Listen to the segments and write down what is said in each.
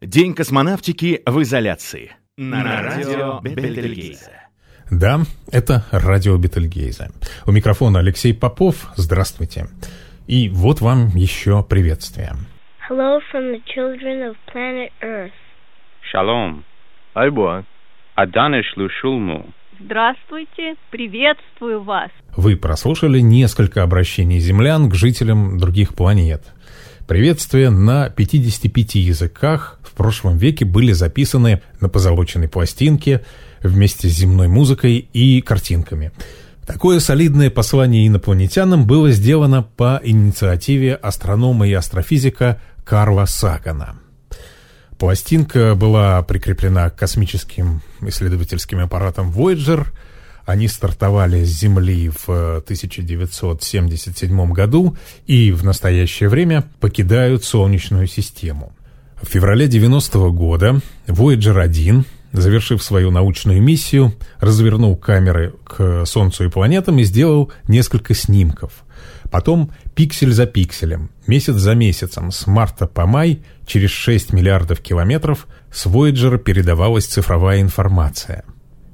День космонавтики в изоляции. На, на радио Бетельгейзе. Да, это радио Бетельгейзе. У микрофона Алексей Попов. Здравствуйте. И вот вам еще приветствие. Hello from the children of planet Earth. Шалом. Айбуан. Аданеш лушулму. Здравствуйте, приветствую вас. Вы прослушали несколько обращений землян к жителям других планет. Приветствия на 55 языках в прошлом веке были записаны на позолоченной пластинке вместе с земной музыкой и картинками. Такое солидное послание инопланетянам было сделано по инициативе астронома и астрофизика Карла Сагана. Пластинка была прикреплена к космическим исследовательским аппаратам Voyager. Они стартовали с Земли в 1977 году и в настоящее время покидают Солнечную систему. В феврале 90 -го года Voyager 1, завершив свою научную миссию, развернул камеры к Солнцу и планетам и сделал несколько снимков – Потом пиксель за пикселем, месяц за месяцем, с марта по май, через 6 миллиардов километров, с Voyager передавалась цифровая информация,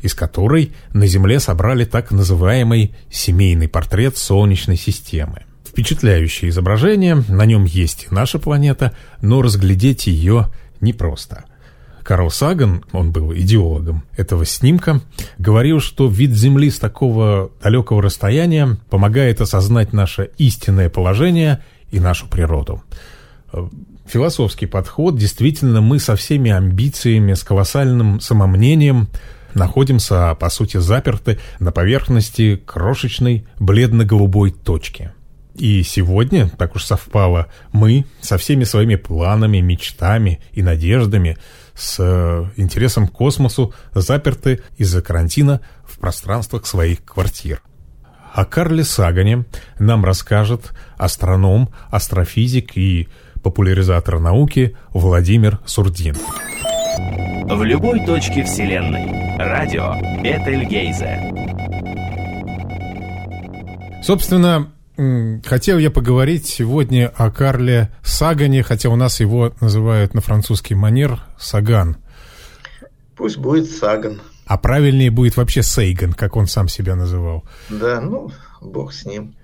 из которой на Земле собрали так называемый семейный портрет Солнечной системы. Впечатляющее изображение, на нем есть и наша планета, но разглядеть ее непросто – Карл Саган, он был идеологом этого снимка, говорил, что вид Земли с такого далекого расстояния помогает осознать наше истинное положение и нашу природу. Философский подход, действительно, мы со всеми амбициями, с колоссальным самомнением находимся, по сути, заперты на поверхности крошечной бледно-голубой точки. И сегодня, так уж совпало, мы со всеми своими планами, мечтами и надеждами – с э, интересом к космосу заперты из-за карантина в пространствах своих квартир. О Карле Сагане нам расскажет астроном, астрофизик и популяризатор науки Владимир Сурдин. В любой точке Вселенной. Радио Бетельгейзе. Собственно, Хотел я поговорить сегодня о Карле Сагане, хотя у нас его называют на французский манер Саган. Пусть будет Саган. А правильнее будет вообще Сейган, как он сам себя называл. Да, ну, бог с ним.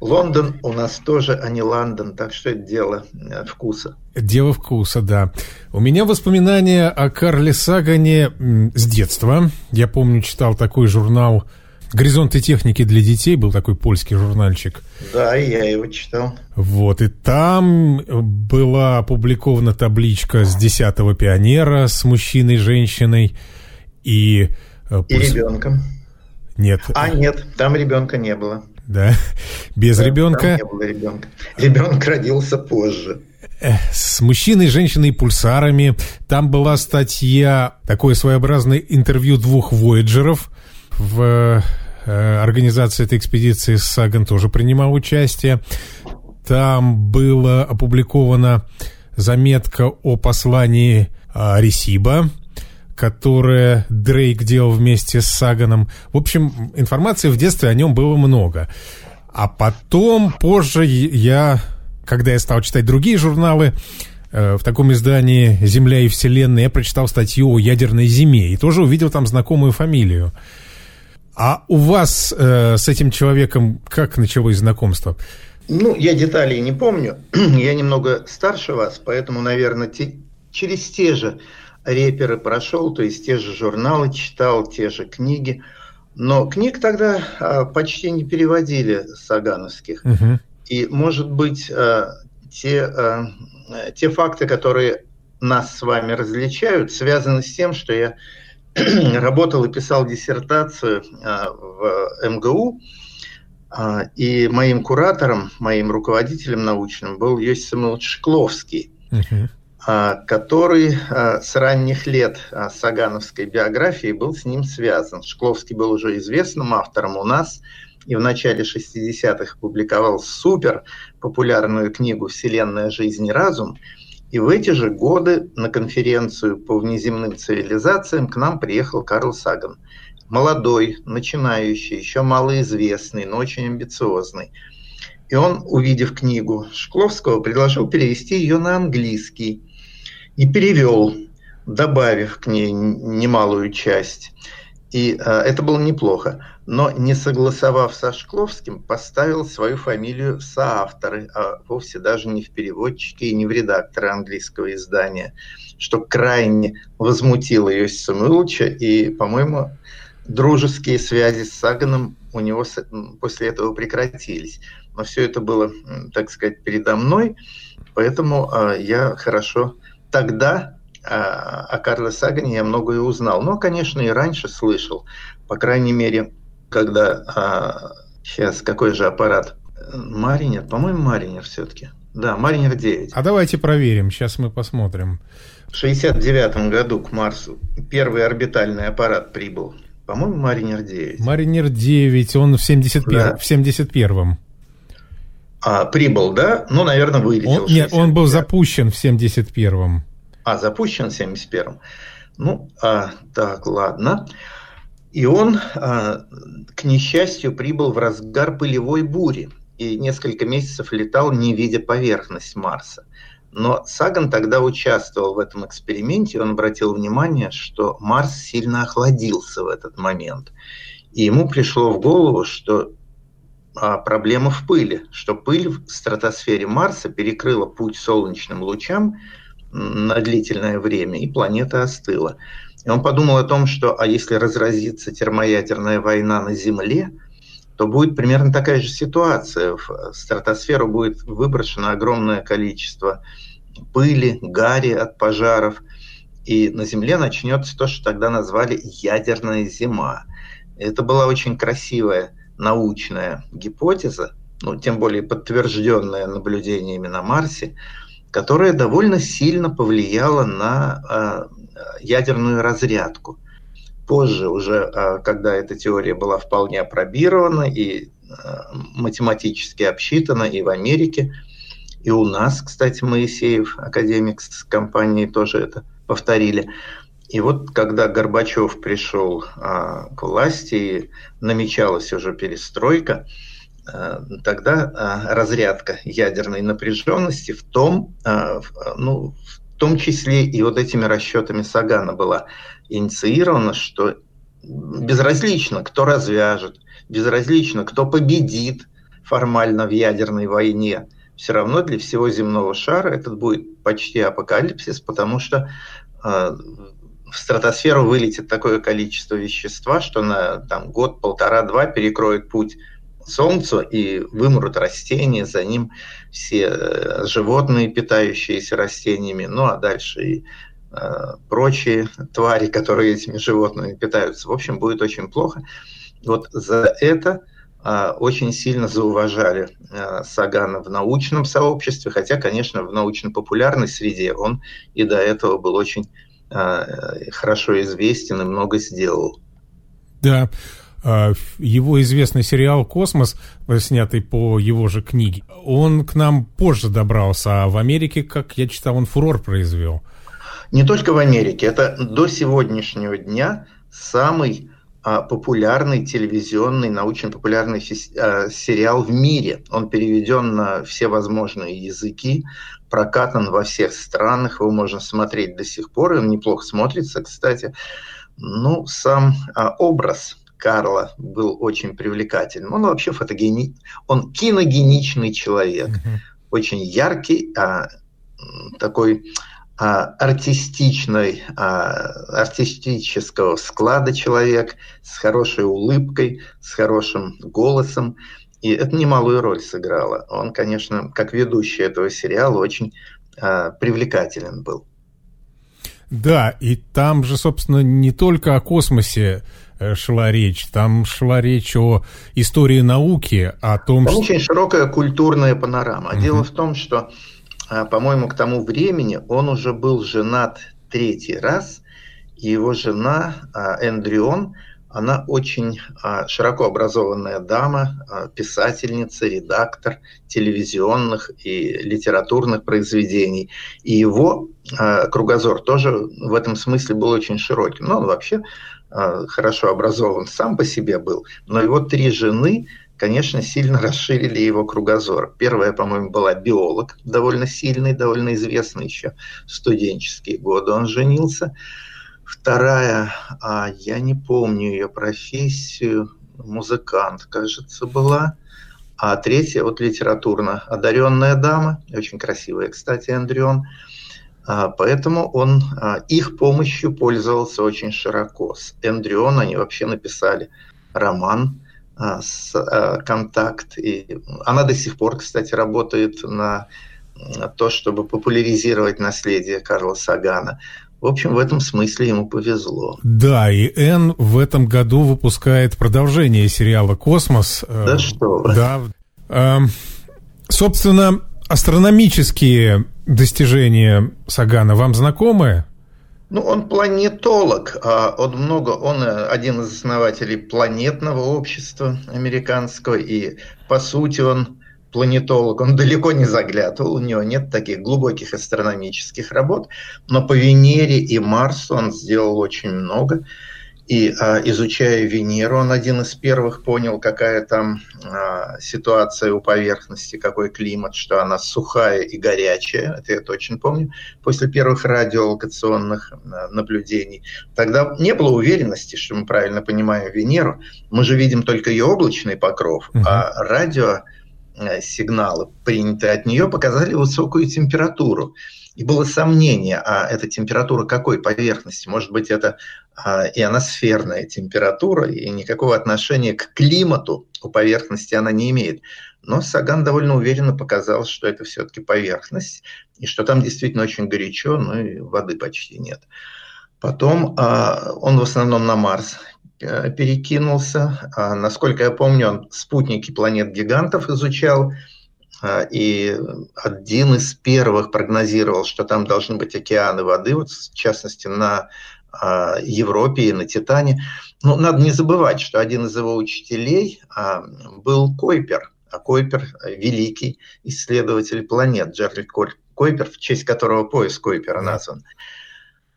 Лондон у нас тоже, а не Лондон, так что это дело э, вкуса. Дело вкуса, да. У меня воспоминания о Карле Сагане с детства. Я помню, читал такой журнал «Горизонты техники для детей» был такой польский журнальчик. Да, я его читал. Вот, и там была опубликована табличка с десятого пионера с мужчиной, женщиной и... Э, и ребенком. Нет. А, нет, там ребенка не было. Да, без да, ребенка. Не было ребенка. Ребенок родился позже с мужчиной, женщиной, пульсарами. Там была статья, такое своеобразное интервью двух вояджеров в э, организации этой экспедиции Саган тоже принимал участие. Там была опубликована заметка о послании а, Ресиба, которое Дрейк делал вместе с Саганом. В общем, информации в детстве о нем было много. А потом, позже я, когда я стал читать другие журналы, э, в таком издании «Земля и Вселенная» я прочитал статью о ядерной зиме и тоже увидел там знакомую фамилию. А у вас э, с этим человеком как началось знакомство? Ну, я деталей не помню. я немного старше вас, поэтому, наверное, те, через те же реперы прошел, то есть те же журналы читал, те же книги. Но книг тогда а, почти не переводили сагановских. Угу. И, может быть, а, те, а, те факты, которые нас с вами различают, связаны с тем, что я работал и писал диссертацию а, в МГУ, а, и моим куратором, моим руководителем научным был Йосиф Самуилович Шкловский, uh который с ранних лет сагановской биографии был с ним связан. Шкловский был уже известным автором у нас, и в начале 60-х публиковал супер популярную книгу «Вселенная, жизнь и разум», и в эти же годы на конференцию по внеземным цивилизациям к нам приехал Карл Саган. Молодой, начинающий, еще малоизвестный, но очень амбициозный. И он, увидев книгу Шкловского, предложил перевести ее на английский. И перевел, добавив к ней немалую часть. И а, это было неплохо. Но не согласовав со Шкловским, поставил свою фамилию соавторы, а вовсе даже не в переводчике и не в редакторы английского издания, что крайне возмутило Иосифа Самуиловича, и, по-моему, дружеские связи с Саганом у него после этого прекратились. Но все это было, так сказать, передо мной, поэтому э, я хорошо тогда э, о Карле Сагане я многое узнал. Но, конечно, и раньше слышал. По крайней мере, когда... Сейчас, какой же аппарат? Маринер, по-моему, Маринер все-таки. Да, Маринер 9. А давайте проверим, сейчас мы посмотрим. В 69 году к Марсу первый орбитальный аппарат прибыл по-моему, Маринер 9. Маринер 9, он в 71, да. в 71-м. А, прибыл, да? Ну, наверное, вылетел. Он, нет, он был запущен в 71-м. А, запущен в 71-м. Ну, а, так, ладно. И он, а, к несчастью, прибыл в разгар пылевой бури и несколько месяцев летал, не видя поверхность Марса. Но Саган тогда участвовал в этом эксперименте, он обратил внимание, что Марс сильно охладился в этот момент. И ему пришло в голову, что проблема в пыли, что пыль в стратосфере Марса перекрыла путь солнечным лучам на длительное время, и планета остыла. И он подумал о том, что а если разразится термоядерная война на Земле, то будет примерно такая же ситуация. В стратосферу будет выброшено огромное количество пыли, гари от пожаров, и на Земле начнется то, что тогда назвали ядерная зима. Это была очень красивая научная гипотеза, ну, тем более подтвержденная наблюдениями на Марсе, которая довольно сильно повлияла на э, ядерную разрядку. Позже уже, э, когда эта теория была вполне опробирована и э, математически обсчитана и в Америке, и у нас, кстати, Моисеев, академик с компанией, тоже это повторили. И вот когда Горбачев пришел а, к власти, намечалась уже перестройка, а, тогда а, разрядка ядерной напряженности в том, а, в, ну, в том числе и вот этими расчетами Сагана была инициирована, что безразлично, кто развяжет, безразлично, кто победит формально в ядерной войне, все равно для всего земного шара этот будет почти апокалипсис, потому что э, в стратосферу вылетит такое количество вещества, что на там, год, полтора, два перекроет путь Солнцу и вымрут растения, за ним все э, животные, питающиеся растениями, ну а дальше и э, прочие твари, которые этими животными питаются. В общем, будет очень плохо. Вот за это а, очень сильно зауважали а, Сагана в научном сообществе, хотя, конечно, в научно-популярной среде он и до этого был очень хорошо известен и много сделал. Да, его известный сериал «Космос», снятый по его же книге, он к нам позже добрался, а в Америке, как я читал, он фурор произвел. Не только в Америке, это до сегодняшнего дня самый а, популярный телевизионный, научно-популярный а, сериал в мире. Он переведен на все возможные языки, прокатан во всех странах, его можно смотреть до сих пор, и он неплохо смотрится, кстати. Ну, сам а, образ Карла был очень привлекательным. Он вообще фотогени... он киногеничный человек, uh-huh. очень яркий, а, такой а, артистичной, а, артистического склада человек, с хорошей улыбкой, с хорошим голосом. И это немалую роль сыграло. Он, конечно, как ведущий этого сериала, очень а, привлекателен был. Да, и там же, собственно, не только о космосе э, шла речь, там шла речь о истории науки, о том, там что... Очень широкая культурная панорама. Угу. Дело в том, что а, по-моему, к тому времени он уже был женат третий раз, и его жена а, Эндрион, она очень а, широко образованная дама, писательница, редактор телевизионных и литературных произведений. И его кругозор тоже в этом смысле был очень широким. Но он вообще хорошо образован сам по себе был. Но его три жены конечно, сильно расширили его кругозор. Первая, по-моему, была биолог, довольно сильный, довольно известный еще в студенческие годы он женился. Вторая, а, я не помню ее профессию, музыкант, кажется, была. А третья, вот литературно одаренная дама, очень красивая, кстати, Андрион. А, поэтому он а, их помощью пользовался очень широко. С Эндрион они вообще написали роман а, с «Контакт». И она до сих пор, кстати, работает на то, чтобы популяризировать наследие Карла Сагана. В общем, в этом смысле ему повезло. Да, и Н в этом году выпускает продолжение сериала «Космос». Да что вы. Да. Эм, собственно, астрономические достижения Сагана вам знакомы? Ну, он планетолог, а он много, он э, один из основателей планетного общества американского, и по сути он планетолог, он далеко не заглядывал, у него нет таких глубоких астрономических работ, но по Венере и Марсу он сделал очень много. И а, изучая Венеру, он один из первых понял, какая там а, ситуация у поверхности, какой климат, что она сухая и горячая. Это я точно помню. После первых радиолокационных а, наблюдений. Тогда не было уверенности, что мы правильно понимаем Венеру. Мы же видим только ее облачный покров, угу. а радио сигналы, принятые от нее, показали высокую температуру. И было сомнение, а эта температура какой поверхности? Может быть, это а, ионосферная температура, и никакого отношения к климату у поверхности она не имеет. Но Саган довольно уверенно показал, что это все-таки поверхность, и что там действительно очень горячо, но и воды почти нет. Потом а, он в основном на Марс э, перекинулся. А, насколько я помню, он спутники планет-гигантов изучал, и один из первых прогнозировал, что там должны быть океаны воды, вот в частности на Европе и на Титане. Но надо не забывать, что один из его учителей а, был Койпер, а Койпер – великий исследователь планет, Джеральд Койпер, в честь которого пояс Койпера назван.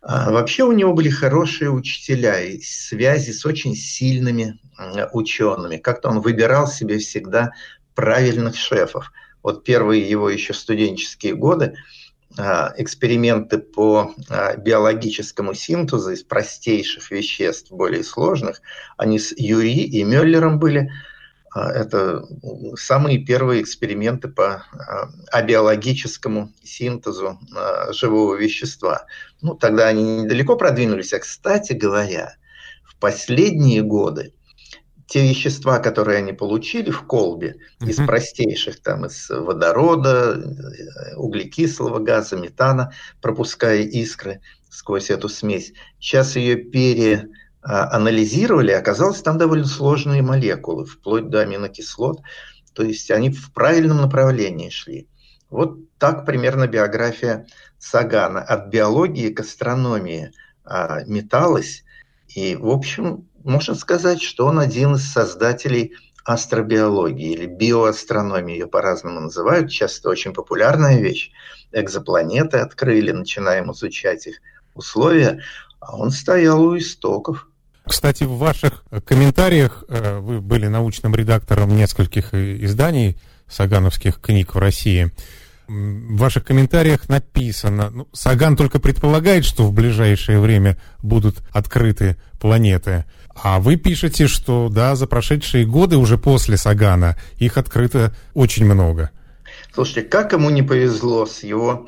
А, вообще у него были хорошие учителя и связи с очень сильными учеными. Как-то он выбирал себе всегда правильных шефов. Вот первые его еще студенческие годы – а, эксперименты по а, биологическому синтезу из простейших веществ, более сложных, они с Юри и Мюллером были. А, это самые первые эксперименты по абиологическому синтезу живого вещества. Ну, тогда они недалеко продвинулись. А, кстати говоря, в последние годы те вещества, которые они получили в колбе, из простейших, там, из водорода, э, углекислого газа, метана, пропуская искры сквозь эту смесь, сейчас ее переанализировали, оказалось, там довольно сложные молекулы, вплоть до аминокислот, то есть они в правильном направлении шли. Вот так примерно биография Сагана. От биологии к астрономии а, металась, и, в общем, можно сказать, что он один из создателей астробиологии или биоастрономии, ее по-разному называют, часто очень популярная вещь. Экзопланеты открыли, начинаем изучать их условия, а он стоял у истоков. Кстати, в ваших комментариях э, вы были научным редактором нескольких изданий сагановских книг в России. В ваших комментариях написано, ну, Саган только предполагает, что в ближайшее время будут открыты планеты. А вы пишете, что да, за прошедшие годы уже после Сагана их открыто очень много. Слушайте, как ему не повезло с его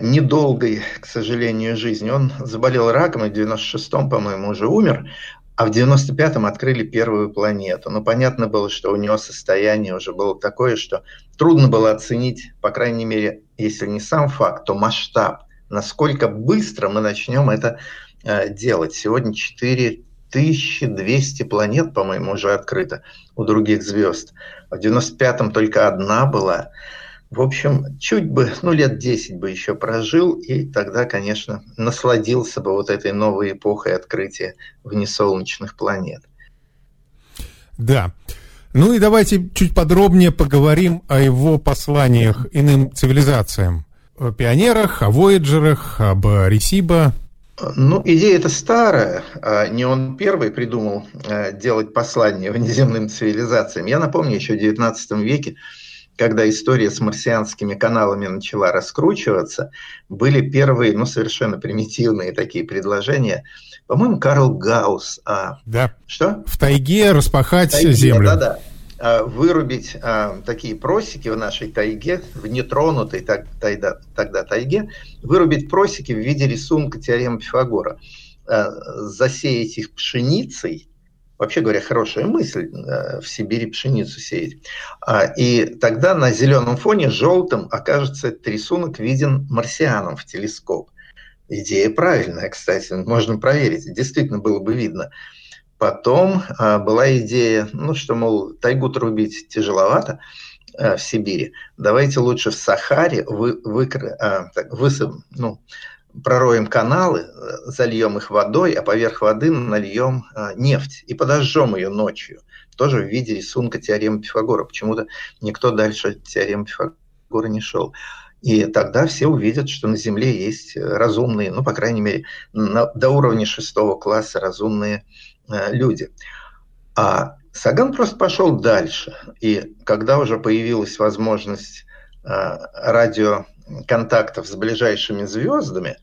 недолгой, к сожалению, жизнью. Он заболел раком и в 96-м, по-моему, уже умер, а в 95-м открыли первую планету. Ну, понятно было, что у него состояние уже было такое, что трудно было оценить, по крайней мере, если не сам факт, то масштаб, насколько быстро мы начнем это э, делать. Сегодня 4 1200 планет, по-моему, уже открыто у других звезд. В 95-м только одна была. В общем, чуть бы, ну, лет 10 бы еще прожил, и тогда, конечно, насладился бы вот этой новой эпохой открытия внесолнечных планет. Да. Ну и давайте чуть подробнее поговорим о его посланиях иным цивилизациям. О пионерах, о Вояджерах, об Ресибо. Ну, идея эта старая. А не он первый придумал э, делать послание внеземным цивилизациям. Я напомню, еще в XIX веке, когда история с марсианскими каналами начала раскручиваться, были первые, ну, совершенно примитивные такие предложения. По-моему, Карл Гаусс. А... Да. Что? В тайге распахать в тайге, землю. Да-да. А, вырубить а, такие просеки в нашей тайге, в нетронутой так, тогда, тогда тайге, вырубить просеки в виде рисунка теоремы Пифагора, а, засеять их пшеницей, вообще говоря, хорошая мысль в Сибири пшеницу сеять. И тогда на зеленом фоне желтым окажется этот рисунок виден марсианам в телескоп. Идея правильная, кстати, можно проверить. Действительно было бы видно. Потом а, была идея, ну что, мол, тайгу трубить тяжеловато а, в Сибири, давайте лучше в Сахаре вы, выкр, а, так, высып, ну, пророем каналы, зальем их водой, а поверх воды нальем а, нефть и подожжем ее ночью. Тоже в виде рисунка теоремы Пифагора. Почему-то никто дальше теоремы Пифагора не шел. И тогда все увидят, что на Земле есть разумные, ну, по крайней мере, на, до уровня шестого класса разумные Э, люди. А Саган просто пошел дальше. И когда уже появилась возможность э, радиоконтактов с ближайшими звездами,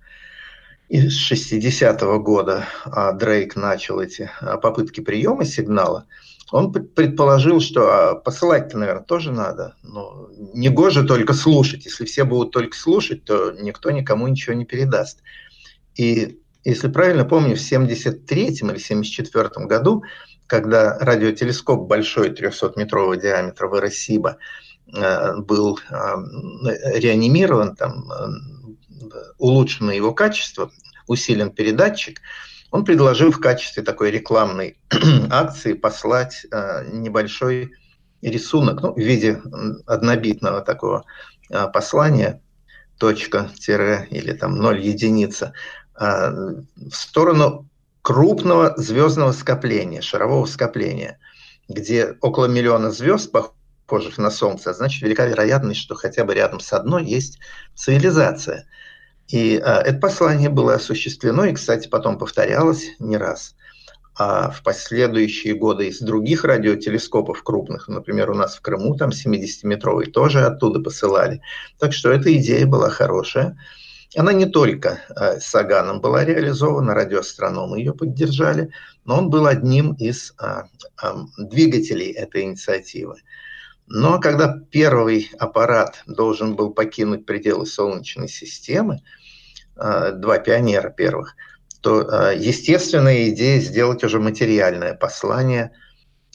и с 60-го года а, Дрейк начал эти а, попытки приема сигнала, он предположил, что а, посылать-то, наверное, тоже надо. Но не гоже только слушать. Если все будут только слушать, то никто никому ничего не передаст. И если правильно помню, в 73 или 74 году, когда радиотелескоп большой 300-метрового диаметра в Иросиба э, был э, реанимирован, там, э, улучшено его качество, усилен передатчик, он предложил в качестве такой рекламной акции послать небольшой рисунок ну, в виде однобитного такого послания, точка, тире или там ноль единица, в сторону крупного звездного скопления, шарового скопления, где около миллиона звезд, похожих на Солнце, а значит, велика вероятность, что хотя бы рядом с одной есть цивилизация. И а, это послание было осуществлено, и, кстати, потом повторялось не раз. А в последующие годы из других радиотелескопов крупных, например, у нас в Крыму, там 70-метровый, тоже оттуда посылали. Так что эта идея была хорошая. Она не только э, с Саганом была реализована, радиоастрономы ее поддержали, но он был одним из а, а, двигателей этой инициативы. Но когда первый аппарат должен был покинуть пределы Солнечной системы, а, два пионера первых, то естественная идея сделать уже материальное послание.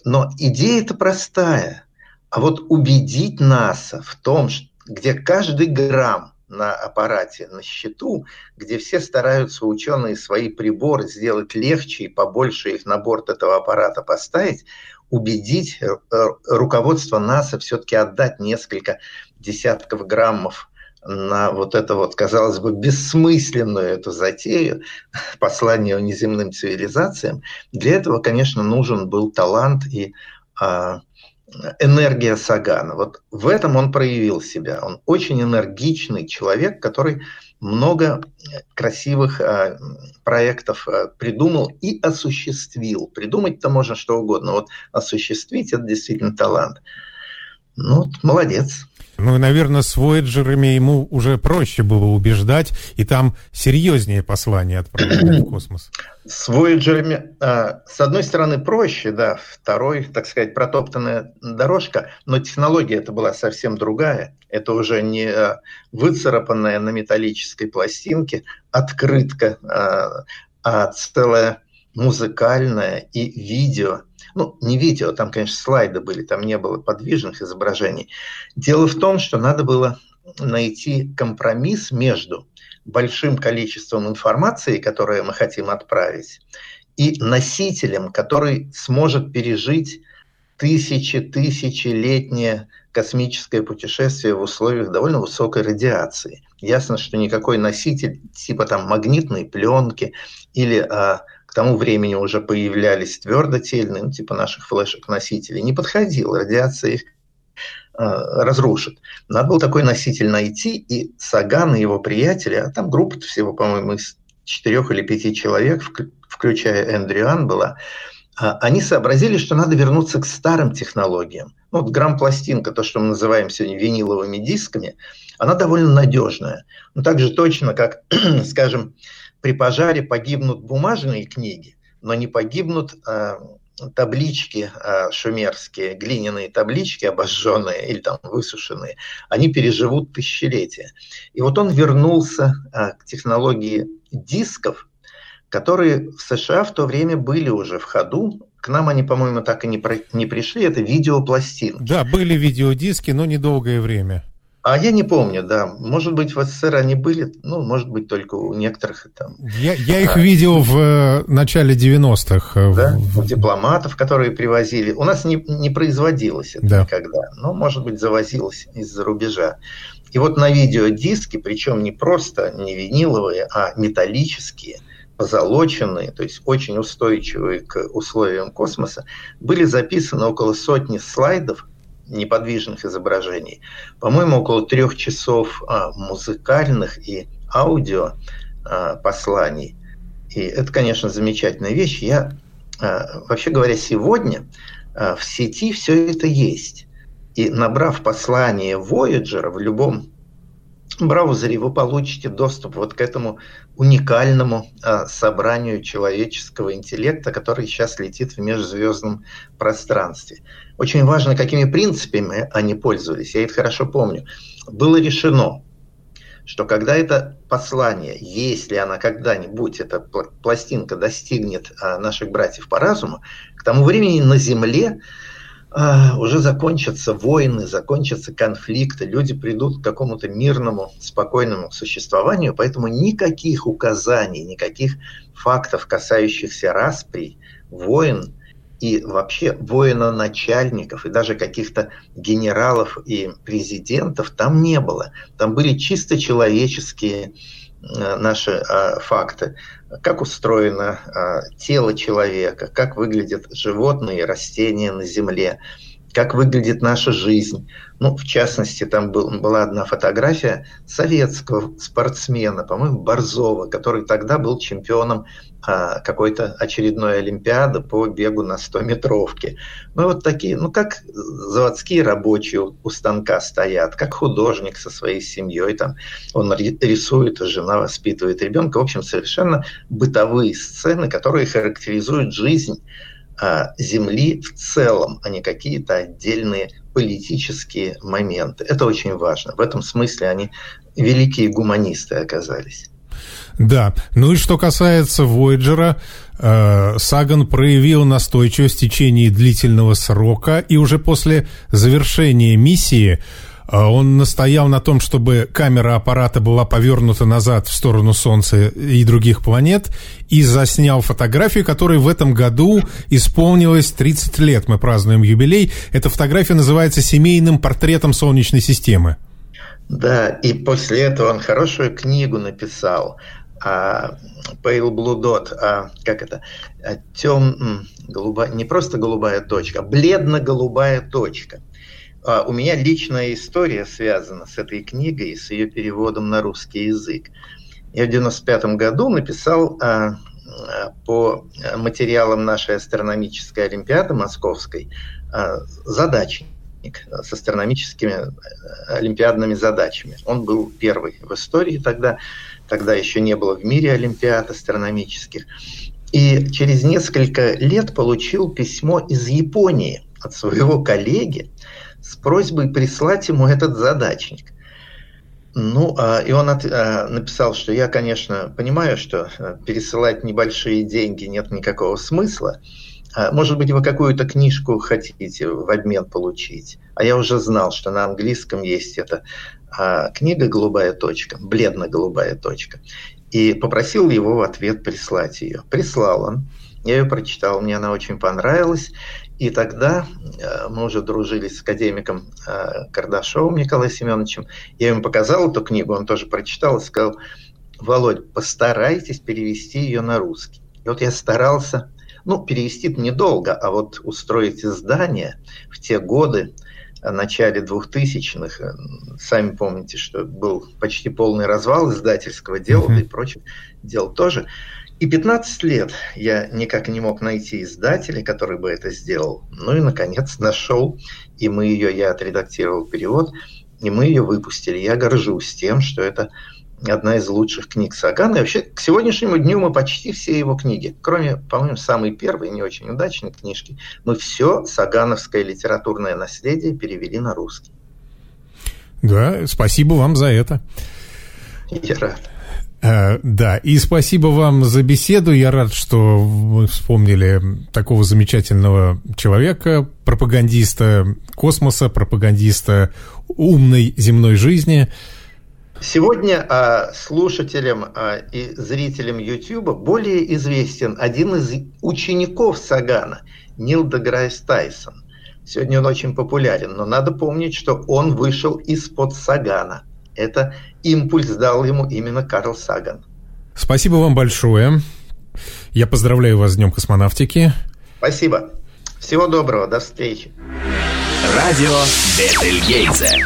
Но идея-то простая. А вот убедить НАСА в том, где каждый грамм на аппарате, на счету, где все стараются ученые свои приборы сделать легче и побольше их на борт этого аппарата поставить, убедить э, руководство НАСА все-таки отдать несколько десятков граммов на вот это вот, казалось бы, бессмысленную эту затею послания внеземным цивилизациям, для этого, конечно, нужен был талант и а, энергия Сагана. Вот в этом он проявил себя. Он очень энергичный человек, который много красивых э, проектов э, придумал и осуществил. Придумать-то можно что угодно. Вот осуществить это действительно талант. Ну, вот, молодец. Ну и, наверное, с Вояджерами ему уже проще было убеждать, и там серьезнее послание отправили в космос. С Вояджерами, а, с одной стороны, проще, да, второй, так сказать, протоптанная дорожка, но технология это была совсем другая. Это уже не а, выцарапанная на металлической пластинке открытка, а, а целая музыкальная и видео ну, не видео, там, конечно, слайды были, там не было подвижных изображений. Дело в том, что надо было найти компромисс между большим количеством информации, которую мы хотим отправить, и носителем, который сможет пережить тысячи, тысячелетнее космическое путешествие в условиях довольно высокой радиации. Ясно, что никакой носитель типа там магнитной пленки или а, к тому времени уже появлялись твердотельные, ну, типа наших флешек-носителей, не подходил, радиация их э, разрушит. Надо было такой носитель найти, и Саган и его приятели, а там группа всего, по-моему, из четырех или пяти человек, включая Эндрю была, а, они сообразили, что надо вернуться к старым технологиям. Ну, вот грамм-пластинка, то, что мы называем сегодня виниловыми дисками, она довольно надежная. Но так же точно, как, скажем, при пожаре погибнут бумажные книги, но не погибнут э, таблички э, шумерские, глиняные таблички обожженные или там высушенные, они переживут тысячелетия. И вот он вернулся э, к технологии дисков, которые в США в то время были уже в ходу. К нам они, по-моему, так и не, про, не пришли. Это видеопластинки. Да, были видеодиски, но недолгое время. А я не помню, да. Может быть, в СССР они были, ну, может быть, только у некоторых там. Я, я их а, видел в э, начале 90-х. Э, да, у дипломатов, которые привозили. У нас не, не производилось это да. никогда, но, может быть, завозилось из-за рубежа. И вот на видеодиске, причем не просто не виниловые, а металлические, позолоченные, то есть очень устойчивые к условиям космоса, были записаны около сотни слайдов неподвижных изображений. По-моему, около трех часов а, музыкальных и аудио а, посланий. И это, конечно, замечательная вещь. Я, а, вообще говоря, сегодня в сети все это есть. И набрав послание Voyager в любом браузере, вы получите доступ вот к этому уникальному а, собранию человеческого интеллекта, который сейчас летит в межзвездном пространстве. Очень важно, какими принципами они пользовались. Я это хорошо помню. Было решено, что когда это послание, если она когда-нибудь, эта пластинка достигнет а, наших братьев по разуму, к тому времени на Земле уже закончатся войны, закончатся конфликты, люди придут к какому-то мирному, спокойному существованию, поэтому никаких указаний, никаких фактов, касающихся распри, войн и вообще военачальников и даже каких-то генералов и президентов там не было. Там были чисто человеческие наши а, факты, как устроено а, тело человека, как выглядят животные и растения на Земле, как выглядит наша жизнь. Ну, в частности, там был, была одна фотография советского спортсмена, по-моему, Борзова, который тогда был чемпионом а, какой-то очередной Олимпиады по бегу на 100-метровке. Ну, вот такие, ну, как заводские рабочие у, у станка стоят, как художник со своей семьей, там, он рисует, а жена воспитывает ребенка. В общем, совершенно бытовые сцены, которые характеризуют жизнь Земли в целом, а не какие-то отдельные политические моменты. Это очень важно. В этом смысле они великие гуманисты оказались. Да, ну и что касается Вояджера, э, Саган проявил настойчивость в течение длительного срока, и уже после завершения миссии а он настоял на том, чтобы камера аппарата была повернута назад в сторону Солнца и других планет, и заснял фотографию, которой в этом году исполнилось 30 лет. Мы празднуем юбилей. Эта фотография называется «Семейным портретом Солнечной системы». Да, и после этого он хорошую книгу написал а, Pale Blue Dot, а, как это, а, тем, голубая, не просто голубая точка, а бледно-голубая точка. А, у меня личная история связана с этой книгой с ее переводом на русский язык. Я в 95 году написал а, а, по материалам нашей астрономической олимпиады московской задачник с астрономическими олимпиадными задачами. Он был первый в истории тогда. Тогда еще не было в мире олимпиад астрономических. И через несколько лет получил письмо из Японии от своего коллеги, с просьбой прислать ему этот задачник. Ну, а, и он от, а, написал, что я, конечно, понимаю, что э, пересылать небольшие деньги нет никакого смысла. А, может быть, вы какую-то книжку хотите в обмен получить. А я уже знал, что на английском есть эта книга «Голубая точка», «Бледно-голубая точка». И попросил его в ответ прислать ее. Прислал он. Я ее прочитал, мне она очень понравилась. И тогда э, мы уже дружили с академиком э, Кардашовым Николаем Семеновичем. Я ему показал эту книгу, он тоже прочитал и сказал, Володь, постарайтесь перевести ее на русский. И вот я старался, ну, перевести недолго, а вот устроить издание в те годы начале 2000-х. Сами помните, что был почти полный развал издательского дела, да и прочих дел тоже. И 15 лет я никак не мог найти издателя, который бы это сделал. Ну и, наконец, нашел, и мы ее, я отредактировал перевод, и мы ее выпустили. Я горжусь тем, что это одна из лучших книг Сагана. И вообще, к сегодняшнему дню мы почти все его книги, кроме, по-моему, самой первой, не очень удачной книжки, мы все сагановское литературное наследие перевели на русский. Да, спасибо вам за это. Я рад. Э, да, и спасибо вам за беседу. Я рад, что вы вспомнили такого замечательного человека, пропагандиста космоса, пропагандиста умной земной жизни. Сегодня а, слушателям а, и зрителям YouTube более известен один из учеников Сагана, Нил Деграсс Тайсон. Сегодня он очень популярен, но надо помнить, что он вышел из-под Сагана. Это импульс дал ему именно Карл Саган. Спасибо вам большое. Я поздравляю вас с Днем космонавтики. Спасибо. Всего доброго. До встречи. Радио Бетельгейзе.